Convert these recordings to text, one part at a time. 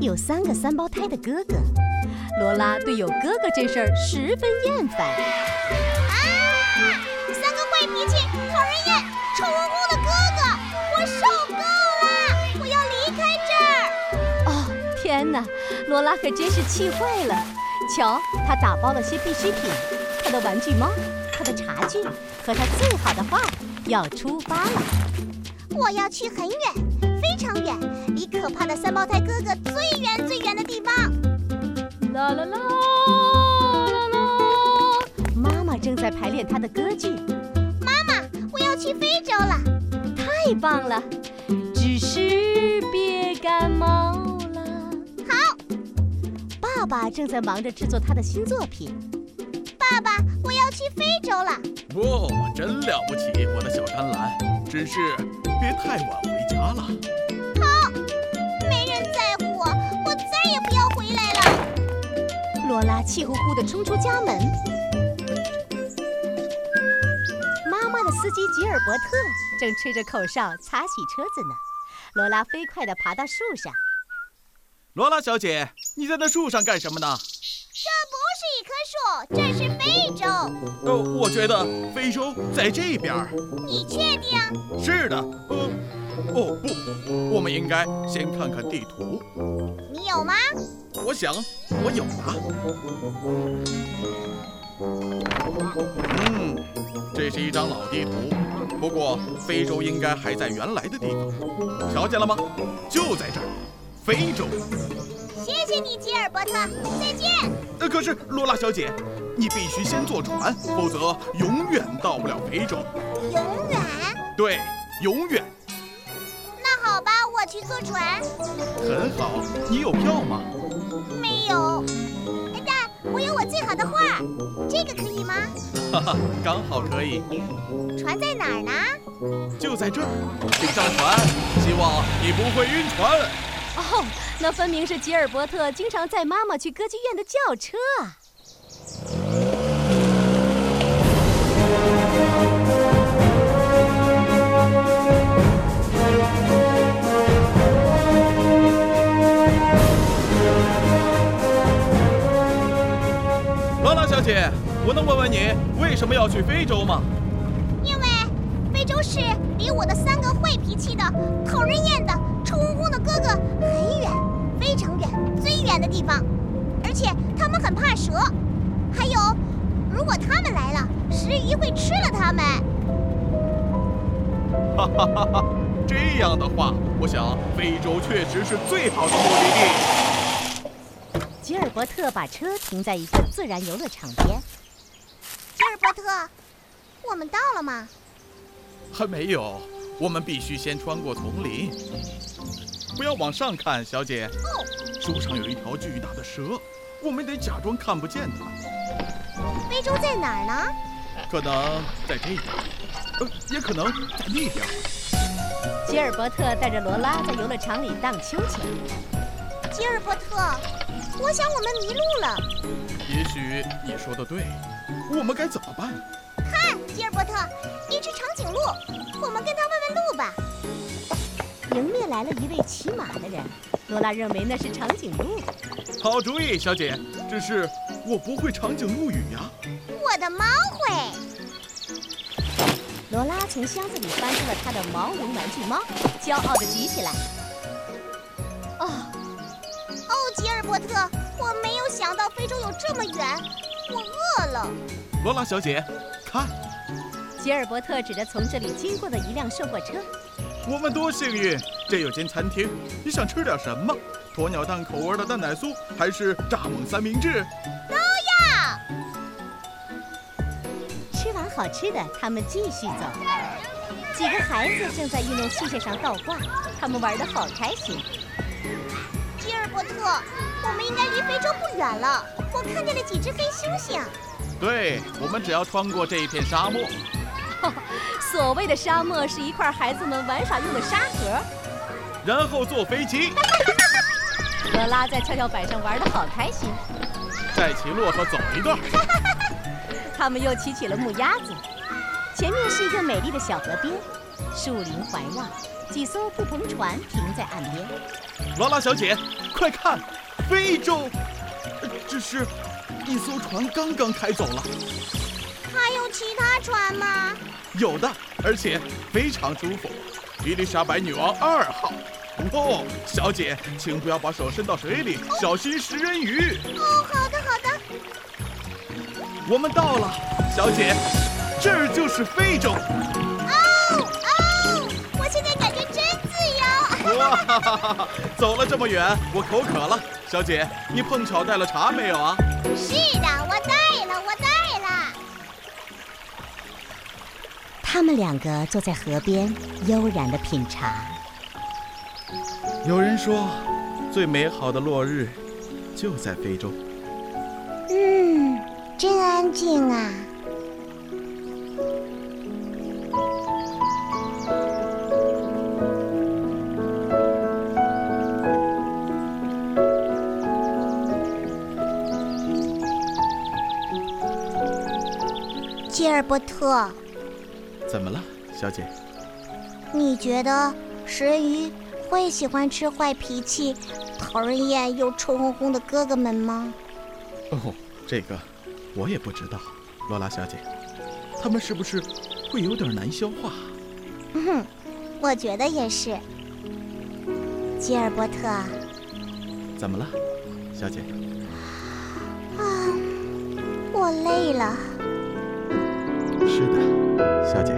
有三个三胞胎的哥哥。罗拉对有哥哥这事儿十分厌烦。啊！三个坏脾气、讨人厌、臭烘烘的哥哥，我受够了！我要离开这儿。哦，天哪！罗拉可真是气坏了。瞧，他打包了些必需品，他的玩具猫，他的茶具和他最好的画，要出发了。我要去很远，非常远，离可怕的三胞胎哥哥最远最远的地方。啦啦啦啦啦！妈妈正在排练她的歌剧。妈妈，我要去非洲了。太棒了！只是别感冒了。好。爸爸正在忙着制作他的新作品。爸爸，我要去非洲了。哦，真了不起，我的小甘蓝。只是别太晚回家了。罗拉气呼呼地冲出家门，妈妈的司机吉尔伯特正吹着口哨擦洗车子呢。罗拉飞快地爬到树上。罗拉小姐，你在那树上干什么呢？这不是一棵树，这是非洲。呃，我觉得非洲在这边。你确定？是的。呃，哦不，我们应该先看看地图。你有吗？我想我有了。嗯，这是一张老地图，不过非洲应该还在原来的地方。瞧见了吗？就在这儿，非洲。谢谢你，吉尔伯特。再见。呃，可是罗拉小姐，你必须先坐船，否则永远到不了非洲。永远？对，永远。那好吧，我去坐船。很好，你有票吗？没有，但我有我最好的画，这个可以吗？哈哈，刚好可以。船在哪儿呢？就在这儿，请上船。希望你不会晕船。哦，那分明是吉尔伯特经常载妈妈去歌剧院的轿车啊。姐，我能问问你为什么要去非洲吗？因为非洲是离我的三个坏脾气的、讨人厌的、臭烘烘的哥哥很远、非常远、最远的地方，而且他们很怕蛇。还有，如果他们来了，食鱼会吃了他们。哈哈哈哈！这样的话，我想非洲确实是最好的目的地。吉尔伯特把车停在一个自然游乐场边。吉尔伯特，我们到了吗？还没有，我们必须先穿过丛林。不要往上看，小姐。哦。树上有一条巨大的蛇，我们得假装看不见它。非洲在哪儿呢？可能在这边，呃，也可能在那边。吉尔伯特带着罗拉在游乐场里荡秋千。吉尔伯特。我想我们迷路了。也许你说的对，我们该怎么办？看，吉尔伯特，一只长颈鹿，我们跟他问问路吧。迎面来了一位骑马的人，罗拉认为那是长颈鹿。好主意，小姐。只是我不会长颈鹿语呀。我的猫会。罗拉从箱子里翻出了她的毛绒玩具猫，骄傲地举起来。非洲有这么远，我饿了。罗拉小姐，看，吉尔伯特指着从这里经过的一辆售货车。我们多幸运，这有间餐厅。你想吃点什么？鸵鸟蛋口味的蛋奶酥，还是蚱蜢三明治？都要。吃完好吃的，他们继续走。几个孩子正在运动器械上倒挂，他们玩得好开心。我们应该离非洲不远了。我看见了几只黑猩猩。对，我们只要穿过这一片沙漠。所谓的沙漠是一块孩子们玩耍用的沙盒。然后坐飞机。罗拉在跷跷板上玩的好开心。再骑骆驼走一段。他们又骑起了木鸭子。前面是一个美丽的小河边，树林环绕，几艘不篷船停在岸边。劳拉小姐，快看，非洲！只是，一艘船刚刚开走了。还有其他船吗？有的，而且非常舒服。伊丽莎白女王二号。哦，小姐，请不要把手伸到水里，小心食人鱼。哦，好的，好的。我们到了，小姐，这儿就是非洲。自由。哇，走了这么远，我口渴了。小姐，你碰巧带了茶没有啊？是的，我带了，我带了。他们两个坐在河边，悠然的品茶。有人说，最美好的落日就在非洲。嗯，真安静啊。吉尔伯特，怎么了，小姐？你觉得食人鱼会喜欢吃坏脾气、讨人厌又臭烘烘的哥哥们吗？哦，这个我也不知道，罗拉小姐，他们是不是会有点难消化？嗯哼，我觉得也是。吉尔伯特，怎么了，小姐？啊，我累了。是的，小姐，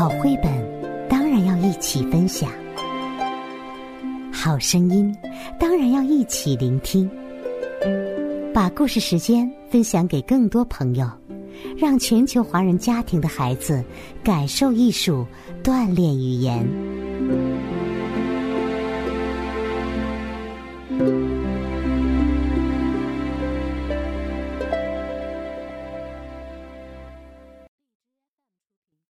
好绘本当然要一起分享，好声音当然要一起聆听。把故事时间分享给更多朋友，让全球华人家庭的孩子感受艺术，锻炼语言。